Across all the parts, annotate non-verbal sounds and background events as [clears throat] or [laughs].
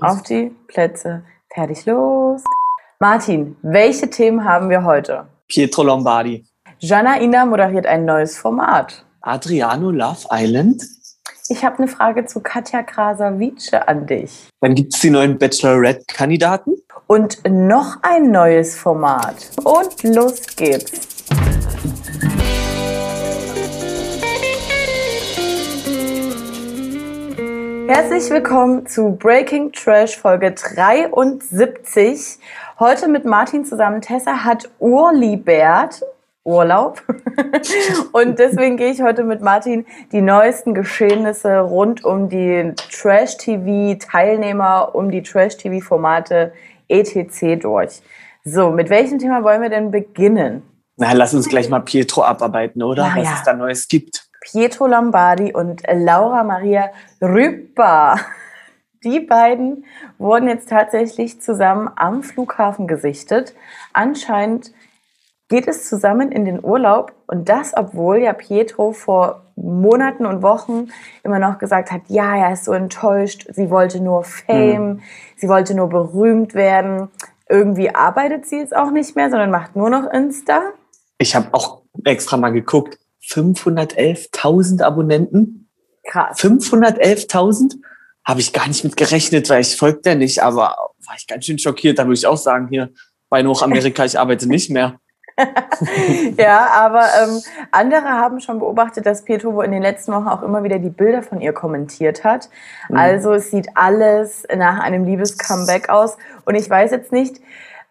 Auf die Plätze. Fertig, los. Martin, welche Themen haben wir heute? Pietro Lombardi. Jana Ina moderiert ein neues Format. Adriano Love Island. Ich habe eine Frage zu Katja Krasavice an dich. Dann gibt es die neuen Bachelorette-Kandidaten. Und noch ein neues Format. Und los geht's. Herzlich willkommen zu Breaking Trash Folge 73. Heute mit Martin zusammen. Tessa hat Urlibert, Urlaub. [laughs] Und deswegen gehe ich heute mit Martin die neuesten Geschehnisse rund um die Trash-TV-Teilnehmer, um die Trash-TV-Formate etc. durch. So, mit welchem Thema wollen wir denn beginnen? Na, lass uns gleich mal Pietro abarbeiten, oder? Na Was ja. es da Neues gibt. Pietro Lombardi und Laura Maria Rüpper. Die beiden wurden jetzt tatsächlich zusammen am Flughafen gesichtet. Anscheinend geht es zusammen in den Urlaub und das, obwohl ja Pietro vor Monaten und Wochen immer noch gesagt hat, ja, er ist so enttäuscht, sie wollte nur Fame, sie wollte nur berühmt werden. Irgendwie arbeitet sie jetzt auch nicht mehr, sondern macht nur noch Insta. Ich habe auch extra mal geguckt. 511.000 Abonnenten. Krass. 511.000? Habe ich gar nicht mit gerechnet, weil ich folge der nicht, aber war ich ganz schön schockiert. Da würde ich auch sagen, hier bei Hochamerika, ich arbeite nicht mehr. [laughs] ja, aber ähm, andere haben schon beobachtet, dass Pietro wohl in den letzten Wochen auch immer wieder die Bilder von ihr kommentiert hat. Mhm. Also es sieht alles nach einem Liebes-Comeback aus. Und ich weiß jetzt nicht,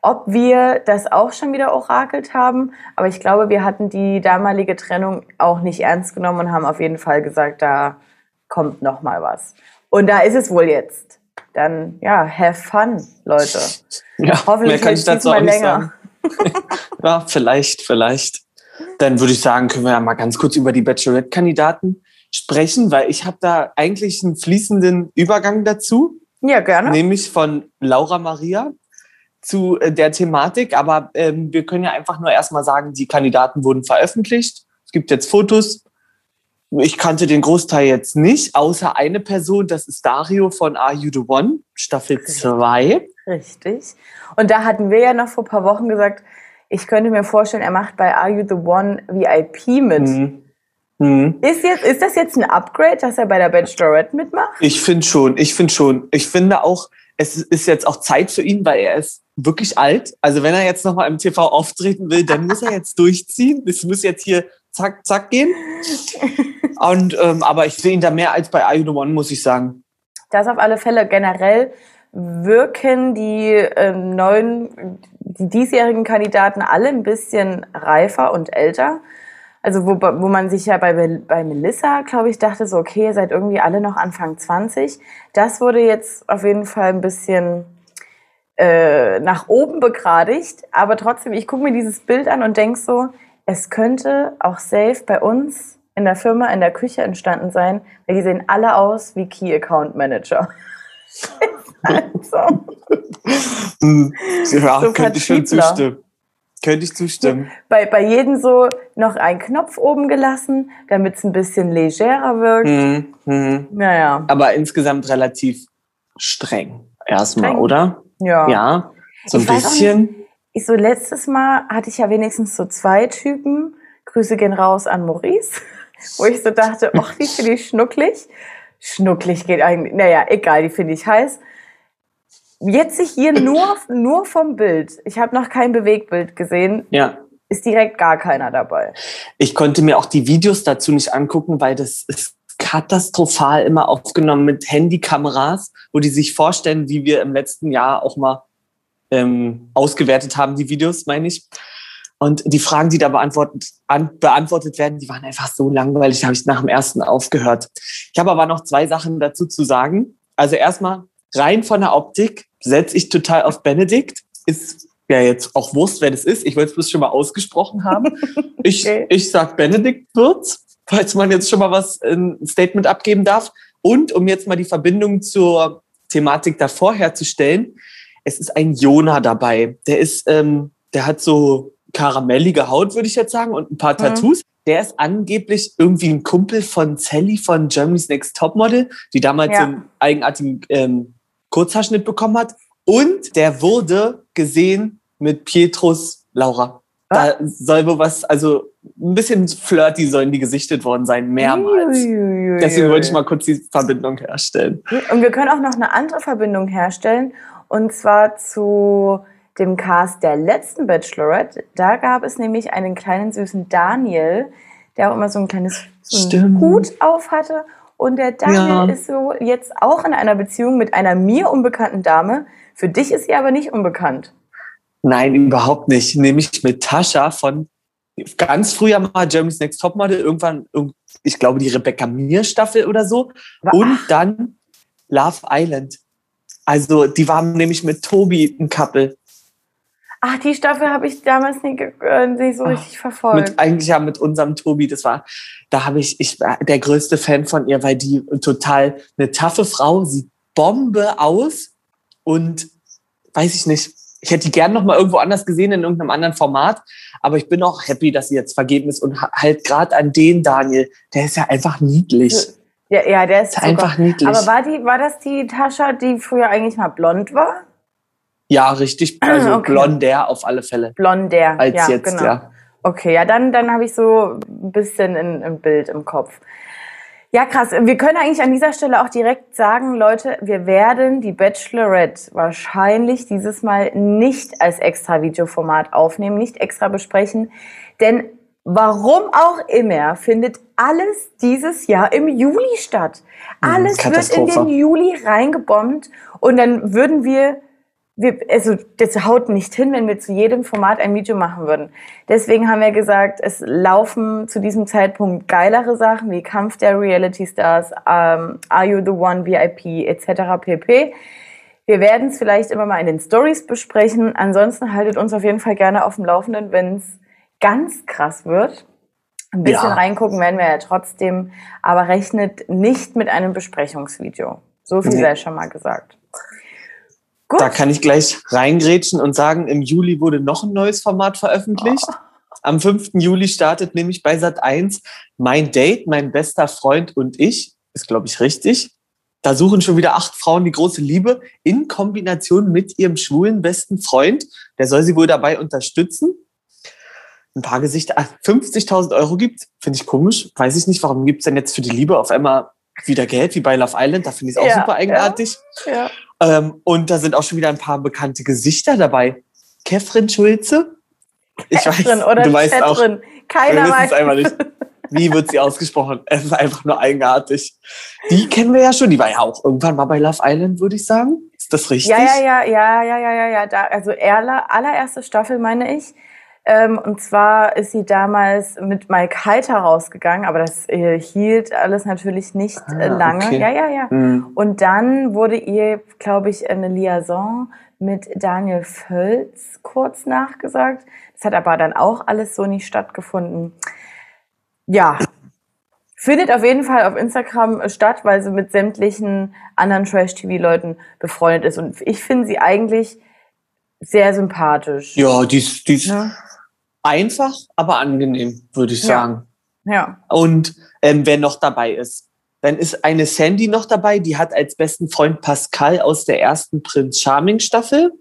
ob wir das auch schon wieder orakelt haben, aber ich glaube, wir hatten die damalige Trennung auch nicht ernst genommen und haben auf jeden Fall gesagt, da kommt noch mal was. Und da ist es wohl jetzt. Dann, ja, have fun, Leute. Ja, Hoffentlich mehr kann ich dazu auch nicht länger. sagen. [laughs] ja, vielleicht, vielleicht. Dann würde ich sagen, können wir ja mal ganz kurz über die Bachelorette-Kandidaten sprechen, weil ich habe da eigentlich einen fließenden Übergang dazu, Ja, gerne. nämlich von Laura Maria zu äh, der Thematik. Aber ähm, wir können ja einfach nur erstmal sagen, die Kandidaten wurden veröffentlicht. Es gibt jetzt Fotos. Ich kannte den Großteil jetzt nicht, außer eine Person, das ist Dario von Are You the One, Staffel 2. Richtig. Und da hatten wir ja noch vor ein paar Wochen gesagt, ich könnte mir vorstellen, er macht bei Are You the One VIP mit. Mhm. Mhm. Ist, jetzt, ist das jetzt ein Upgrade, dass er bei der Bachelorette mitmacht? Ich finde schon, ich finde schon. Ich finde auch, es ist jetzt auch Zeit für ihn, weil er ist wirklich alt. Also wenn er jetzt nochmal im TV auftreten will, dann muss er jetzt durchziehen. Es muss jetzt hier zack, zack gehen. Und, ähm, aber ich sehe ihn da mehr als bei Are The One, muss ich sagen. Das auf alle Fälle generell wirken die ähm, neuen, die diesjährigen Kandidaten alle ein bisschen reifer und älter. Also wo, wo man sich ja bei, bei Melissa, glaube ich, dachte so, okay, ihr seid irgendwie alle noch Anfang 20. Das wurde jetzt auf jeden Fall ein bisschen äh, nach oben begradigt. Aber trotzdem, ich gucke mir dieses Bild an und denk so, es könnte auch safe bei uns in der Firma, in der Küche entstanden sein, weil die sehen alle aus wie Key Account Manager. also, [laughs] Ja, So könnte ich schon zustimmen. Könnte ich zustimmen. bei, bei jedem so noch ein Knopf oben gelassen, damit es ein bisschen legerer wirkt. Mhm. Mhm. Naja, Aber insgesamt relativ streng. Erstmal, Streng? oder? Ja. Ja. So ein Ich bisschen. Ich so letztes Mal hatte ich ja wenigstens so zwei Typen. Grüße gehen raus an Maurice, wo ich so dachte, ach, die finde ich schnucklig. Schnucklig geht eigentlich, naja, egal, die finde ich heiß. Jetzt sich hier nur, nur vom Bild, ich habe noch kein Bewegtbild gesehen, Ja. ist direkt gar keiner dabei. Ich konnte mir auch die Videos dazu nicht angucken, weil das ist katastrophal immer aufgenommen mit Handykameras, wo die sich vorstellen, wie wir im letzten Jahr auch mal ähm, ausgewertet haben, die Videos, meine ich. Und die Fragen, die da beantwortet, an, beantwortet werden, die waren einfach so langweilig, da habe ich nach dem ersten aufgehört. Ich habe aber noch zwei Sachen dazu zu sagen. Also erstmal, rein von der Optik setze ich total auf Benedikt. Ist ja jetzt auch Wurst, wer das ist. Ich wollte es bloß schon mal ausgesprochen haben. [laughs] Ich, Okay. ich sag Benedikt Würz, falls man jetzt schon mal was, äh, ein Statement abgeben darf. Und um jetzt mal die Verbindung zur Thematik davor herzustellen, es ist ein Jona dabei. Der ist, ähm, der hat so karamellige Haut, würde ich jetzt sagen, und ein paar Mhm. Tattoos. Der ist angeblich irgendwie ein Kumpel von Sally von Germany's Next Topmodel, die damals Ja. so einen eigenartigen ähm, Kurzhaarschnitt bekommen hat. Und der wurde gesehen mit Pietrus Laura. Da soll wohl was, also ein bisschen flirty sollen die gesichtet worden sein, mehrmals. Uiuiui. Deswegen wollte ich mal kurz die Verbindung herstellen. Und wir können auch noch eine andere Verbindung herstellen. Und zwar zu dem Cast der letzten Bachelorette. Da gab es nämlich einen kleinen süßen Daniel, der auch immer so ein kleines so einen. Hut auf hatte. Und der Daniel Ja. ist so jetzt auch in einer Beziehung mit einer mir unbekannten Dame. Für dich ist sie aber nicht unbekannt. Nein, überhaupt nicht. Nämlich mit Tascha von ganz früher mal Germany's Next Topmodel, irgendwann, irg- ich glaube, die Rebecca Mir Staffel oder so. Wa- Und dann Love Island. Also, die waren nämlich mit Tobi ein Couple. Ach, die Staffel habe ich damals nicht, äh, nicht so Ach, richtig verfolgt. Mit, eigentlich ja mit unserem Tobi. Das war, da habe ich, ich war der größte Fan von ihr, weil die total eine taffe Frau, sieht Bombe aus und weiß ich nicht. Ich hätte die gern noch mal irgendwo anders gesehen in irgendeinem anderen Format, aber ich bin auch happy, dass sie jetzt vergeben ist und ha- halt gerade an den Daniel, der ist ja einfach niedlich. ja, ja, der ist Ist einfach niedlich. Aber war, die, war das die Tascha, die früher eigentlich mal blond war? ja, richtig, also [clears throat] Okay. blonder auf alle Fälle Blonder. als ja, jetzt, genau. ja. Okay, ja, dann, dann habe ich so ein bisschen ein, ein Bild im Kopf. Ja, krass. Wir können eigentlich an dieser Stelle auch direkt sagen, Leute, wir werden die Bachelorette wahrscheinlich dieses Mal nicht als extra Videoformat aufnehmen, nicht extra besprechen. Denn warum auch immer findet alles dieses Jahr im Juli statt. Alles wird in den Juli reingebombt und dann würden wir wir, also das haut nicht hin, wenn wir zu jedem Format ein Video machen würden. Deswegen haben wir gesagt, es laufen zu diesem Zeitpunkt geilere Sachen wie Kampf der Reality Stars, ähm, Are You the One, VIP etc. pp. Wir werden es vielleicht immer mal in den Stories besprechen. Ansonsten haltet uns auf jeden Fall gerne auf dem Laufenden, wenn es ganz krass wird. Ein bisschen Ja. reingucken werden wir ja trotzdem, aber rechnet nicht mit einem Besprechungsvideo. So viel Nee. sei schon mal gesagt. Gut. Da kann ich gleich reingrätschen und sagen, im Juli wurde noch ein neues Format veröffentlicht. Am 5. Juli startet nämlich bei Sat 1 Mein Date, mein bester Freund und ich. Ist, glaube ich, richtig. Da suchen schon wieder acht Frauen die große Liebe in Kombination mit ihrem schwulen besten Freund. Der soll sie wohl dabei unterstützen. Ein paar Gesichter. Ach, 50.000 Euro gibt Finde ich komisch. Weiß ich nicht, warum gibt's denn jetzt für die Liebe auf einmal wieder Geld, wie bei Love Island? Da finde ich es auch Ja, super eigenartig. Ja. Ähm, und da sind auch schon wieder ein paar bekannte Gesichter dabei. Kefrin Schulze. Ich Drin weiß, oder du weißt auch, wir Keiner wissen weiß. es einfach nicht. Wie wird sie ausgesprochen? Es ist einfach nur eigenartig. Die kennen wir ja schon. Die war ja auch irgendwann mal bei Love Island, würde ich sagen. Ist das richtig? Ja, ja, ja, ja, ja, ja, ja, ja. Da, also aller, allererste Staffel meine ich. Ähm, und zwar ist sie damals mit Mike Heiter rausgegangen, aber das äh, hielt alles natürlich nicht äh, Ah, lange. okay. Ja, ja, ja. Hm. Und dann wurde ihr, glaube ich, eine Liaison mit Daniel Völz kurz nachgesagt. Das hat aber dann auch alles so nicht stattgefunden. Ja, findet auf jeden Fall auf Instagram äh, statt, weil sie mit sämtlichen anderen Trash-TV-Leuten befreundet ist. Und ich finde sie eigentlich sehr sympathisch. Ja, die ist, die ist Ne? Einfach, aber angenehm, würde ich Ja. sagen. Ja. Und ähm, wer noch dabei ist, dann ist eine Sandy noch dabei, die hat als besten Freund Pascal aus der ersten Prinz Charming Staffel,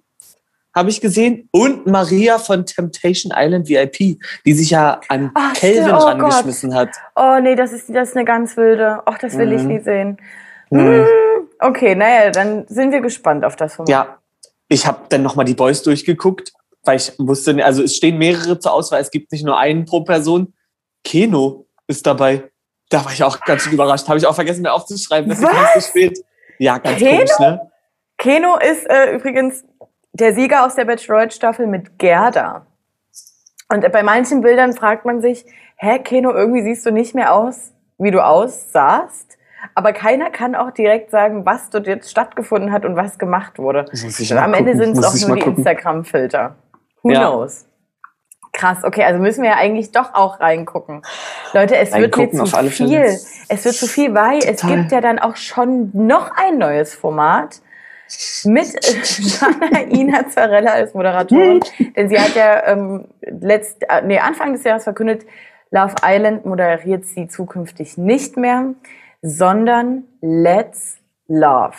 habe ich gesehen, und Maria von Temptation Island VIP, die sich ja an Ach, Kelvin stimmt. Oh rangeschmissen hat. Oh nee, das ist, das ist eine ganz wilde. Ach, das will ich Mhm. nie sehen. Hm. Hm. Okay, naja, dann sind wir gespannt auf das Format. Ja, ich habe dann nochmal die Boys durchgeguckt, weil ich wusste, also es stehen mehrere zur Auswahl, es gibt nicht nur einen pro Person. Keno ist dabei. Da war ich auch ganz schön überrascht. Habe ich auch vergessen, mir aufzuschreiben. Das ist Was? ganz zu spät. Ja, ganz Keno? komisch, ne? Keno ist äh, übrigens der Sieger aus der Bachelorette-Staffel mit Gerda. Und bei manchen Bildern fragt man sich, hä, Keno, irgendwie siehst du nicht mehr aus, wie du aussahst. Aber keiner kann auch direkt sagen, was dort jetzt stattgefunden hat und was gemacht wurde. Am Ende sind es auch nur die. Instagram-Filter. Who Ja. knows? Krass, okay, also müssen wir ja eigentlich doch auch reingucken. Leute, es wird mir Reingucken, zu viel. Fälle. Es wird zu viel, weil es Total. gibt ja dann auch schon noch ein neues Format mit Jana [laughs] Ina Zarella als Moderatorin. Denn sie hat ja ähm, letzt, äh, nee, Anfang des Jahres verkündet, Love Island moderiert sie zukünftig nicht mehr, sondern Let's Love.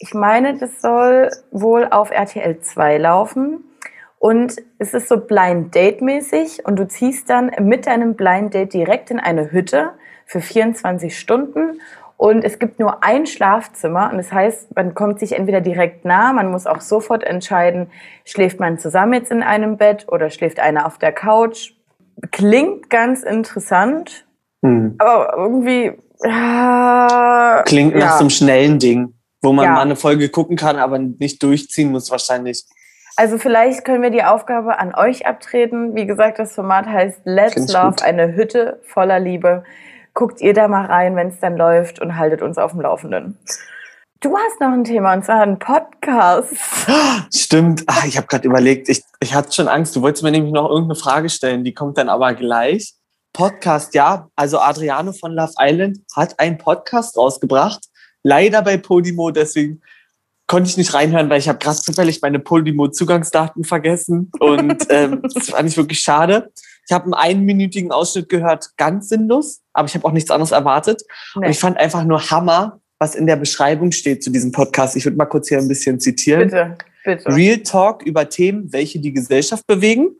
Ich meine, das soll wohl auf RTL 2 laufen. Und es ist so Blind Date mäßig und du ziehst dann mit deinem Blind Date direkt in eine Hütte für 24 Stunden und es gibt nur ein Schlafzimmer und das heißt, man kommt sich entweder direkt nah, man muss auch sofort entscheiden, schläft man zusammen jetzt in einem Bett oder schläft einer auf der Couch. Klingt ganz interessant, hm. aber irgendwie äh, klingt nach ja. so einem schnellen Ding, wo man ja. mal eine Folge gucken kann, aber nicht durchziehen muss wahrscheinlich. Also vielleicht können wir die Aufgabe an euch abtreten. Wie gesagt, das Format heißt Let's Love, gut. eine Hütte voller Liebe. Guckt ihr da mal rein, wenn es dann läuft und haltet uns auf dem Laufenden. Du hast noch ein Thema und zwar ein Podcast. Stimmt. Ach, ich habe gerade überlegt, ich, ich hatte schon Angst. Du wolltest mir nämlich noch irgendeine Frage stellen, die kommt dann aber gleich. Podcast, ja. Also Adriano von Love Island hat einen Podcast rausgebracht. Leider bei Podimo, deswegen konnte ich nicht reinhören, weil ich habe gerade zufällig meine Podimo-Zugangsdaten vergessen und [laughs] ähm, das fand ich wirklich schade. Ich habe einen einminütigen Ausschnitt gehört, ganz sinnlos, aber ich habe auch nichts anderes erwartet. Nee. Und ich fand einfach nur Hammer, was in der Beschreibung steht zu diesem Podcast. Ich würde mal kurz hier ein bisschen zitieren. Bitte, bitte. Real Talk über Themen, welche die Gesellschaft bewegen.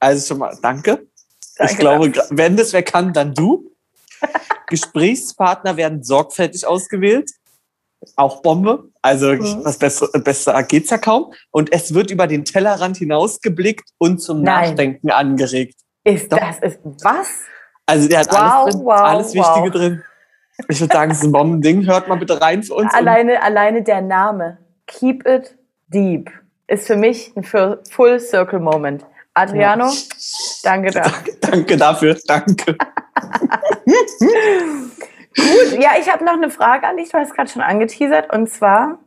Also schon mal danke. danke ich glaube, wenn das wer kann, dann du. [laughs] Gesprächspartner werden sorgfältig ausgewählt auch Bombe. Also mhm. was besser, besser geht's ja kaum. Und es wird über den Tellerrand hinausgeblickt und zum Nein. Nachdenken angeregt. Ist Doch. das ist was? Also der hat wow, alles drin, wow, alles Wichtige wow. drin. Ich würde sagen, es ist ein Bombending. Hört mal bitte rein für uns. Alleine, alleine der Name. Keep it deep ist für mich ein Full Circle Moment. Adriano, ja. danke dafür. [laughs] Danke dafür, danke. [laughs] Gut, ja, ich habe noch eine Frage an dich. Du hast gerade schon angeteasert. Und zwar,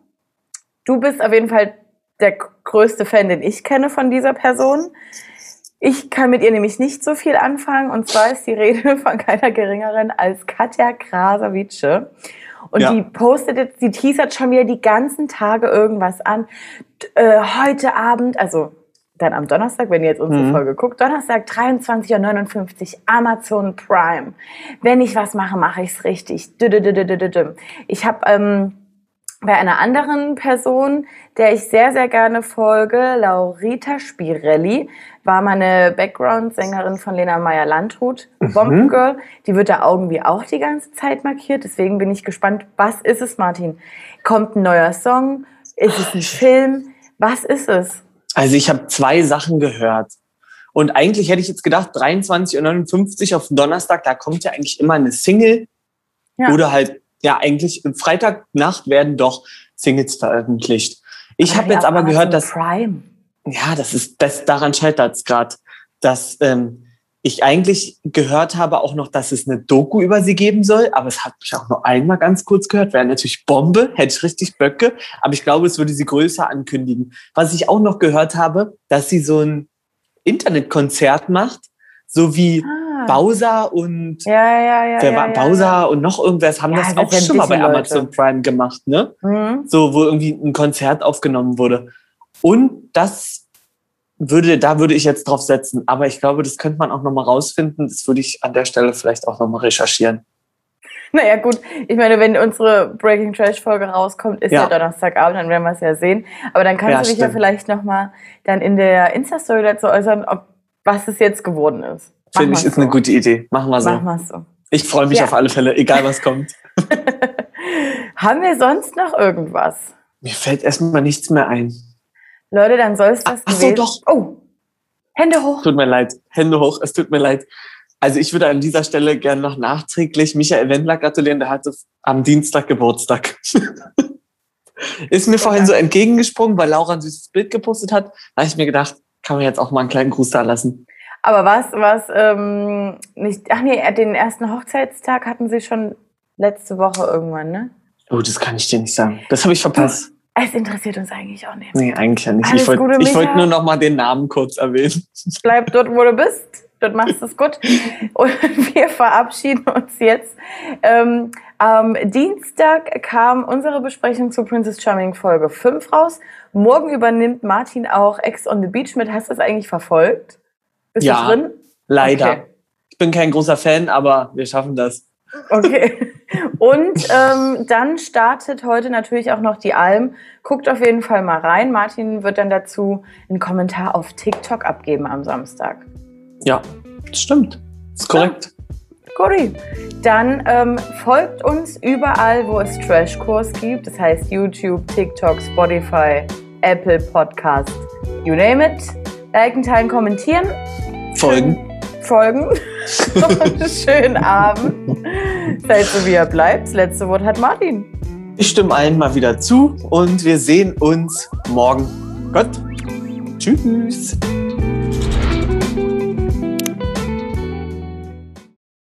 du bist auf jeden Fall der größte Fan, den ich kenne von dieser Person. Ich kann mit ihr nämlich nicht so viel anfangen. Und zwar ist die Rede [laughs] von keiner geringeren als Katja Krasavice. Und ja. die postet jetzt, die teasert schon wieder die ganzen Tage irgendwas an. Äh, heute Abend, also dann am Donnerstag, wenn ihr jetzt unsere mhm. Folge guckt, Donnerstag 23.59 Uhr, Amazon Prime. Wenn ich was mache, mache ich es richtig. Ich habe ähm, bei einer anderen Person, der ich sehr, sehr gerne folge, Laurita Spirelli, war meine Background-Sängerin von Lena Meyer-Landrut, mhm. Bombengirl. Die wird da irgendwie auch die ganze Zeit markiert. Deswegen bin ich gespannt, was ist es, Martin? Kommt ein neuer Song? Ist es ein Film? Was ist es? Also ich habe zwei Sachen gehört. Und eigentlich hätte ich jetzt gedacht, 23.59 Uhr auf Donnerstag, da kommt ja eigentlich immer eine Single. Ja. Oder halt, ja, eigentlich Freitagnacht werden doch Singles veröffentlicht. Ich habe jetzt aber gehört, dass. Prime. Ja, das ist, das, daran scheitert es gerade. Dass ähm, ich eigentlich gehört habe auch noch, dass es eine Doku über sie geben soll, aber es hat mich auch nur einmal ganz kurz gehört. Wäre natürlich Bombe, hätte ich richtig Böcke, aber ich glaube, es würde sie größer ankündigen. Was ich auch noch gehört habe, dass sie so ein Internetkonzert macht, so wie ah. Bowser und ja, ja, ja, wer war Bowser und noch irgendwas haben das auch schon mal bei Amazon Leute. Prime gemacht, ne? Mhm. So, wo irgendwie ein Konzert aufgenommen wurde. Und das würde, da würde ich jetzt drauf setzen. Aber ich glaube, das könnte man auch nochmal rausfinden. Das würde ich an der Stelle vielleicht auch nochmal recherchieren. Naja, gut. Ich meine, wenn unsere Breaking Trash Folge rauskommt, ist ja, ja Donnerstagabend, dann werden wir es ja sehen. Aber dann kannst ja, du dich stimmt. ja vielleicht nochmal dann in der Insta-Story dazu äußern, ob, was es jetzt geworden ist. Finde ich, ist so. eine gute Idee. Machen wir so. Machen wir so. Ich freue mich ja. auf alle Fälle, egal was kommt. [laughs] Haben wir sonst noch irgendwas? Mir fällt erstmal nichts mehr ein. Leute, dann soll es das Ach so, doch. Oh, Hände hoch. Tut mir leid. Hände hoch. Es tut mir leid. Also ich würde an dieser Stelle gerne noch nachträglich Michael Wendler gratulieren. Der hatte am Dienstag Geburtstag. [laughs] Ist mir vorhin so entgegengesprungen, weil Laura ein süßes Bild gepostet hat. Da habe ich mir gedacht, kann man jetzt auch mal einen kleinen Gruß da lassen. Aber was, was, ähm, nicht, ach nee, den ersten Hochzeitstag hatten sie schon letzte Woche irgendwann, ne? Oh, das kann ich dir nicht sagen. Das habe ich verpasst. Es interessiert uns eigentlich auch nicht. Nee, eigentlich ja nicht. Alles ich wollte wollt nur noch mal den Namen kurz erwähnen. Bleib dort, wo du bist. Dort machst du es gut. Und [laughs] wir verabschieden uns jetzt. Ähm, am Dienstag kam unsere Besprechung zu Princess Charming Folge 5 raus. Morgen übernimmt Martin auch Ex on the Beach mit. Hast du das eigentlich verfolgt? Bist ja, du drin? Leider. Okay. Ich bin kein großer Fan, aber wir schaffen das. Okay. [laughs] Und ähm, dann startet heute natürlich auch noch die Alm. Guckt auf jeden Fall mal rein. Martin wird dann dazu einen Kommentar auf TikTok abgeben am Samstag. Ja, stimmt. Ist korrekt. Cool. Dann ähm, folgt uns überall, wo es Trashkurs gibt. Das heißt YouTube, TikTok, Spotify, Apple Podcast, you name it. Liken, teilen, kommentieren. Folgen. Folgen. [laughs] Schönen Abend. Seid so, wie er bleibt. Das letzte Wort hat Martin. Ich stimme allen mal wieder zu und wir sehen uns morgen. Gott. Tschüss.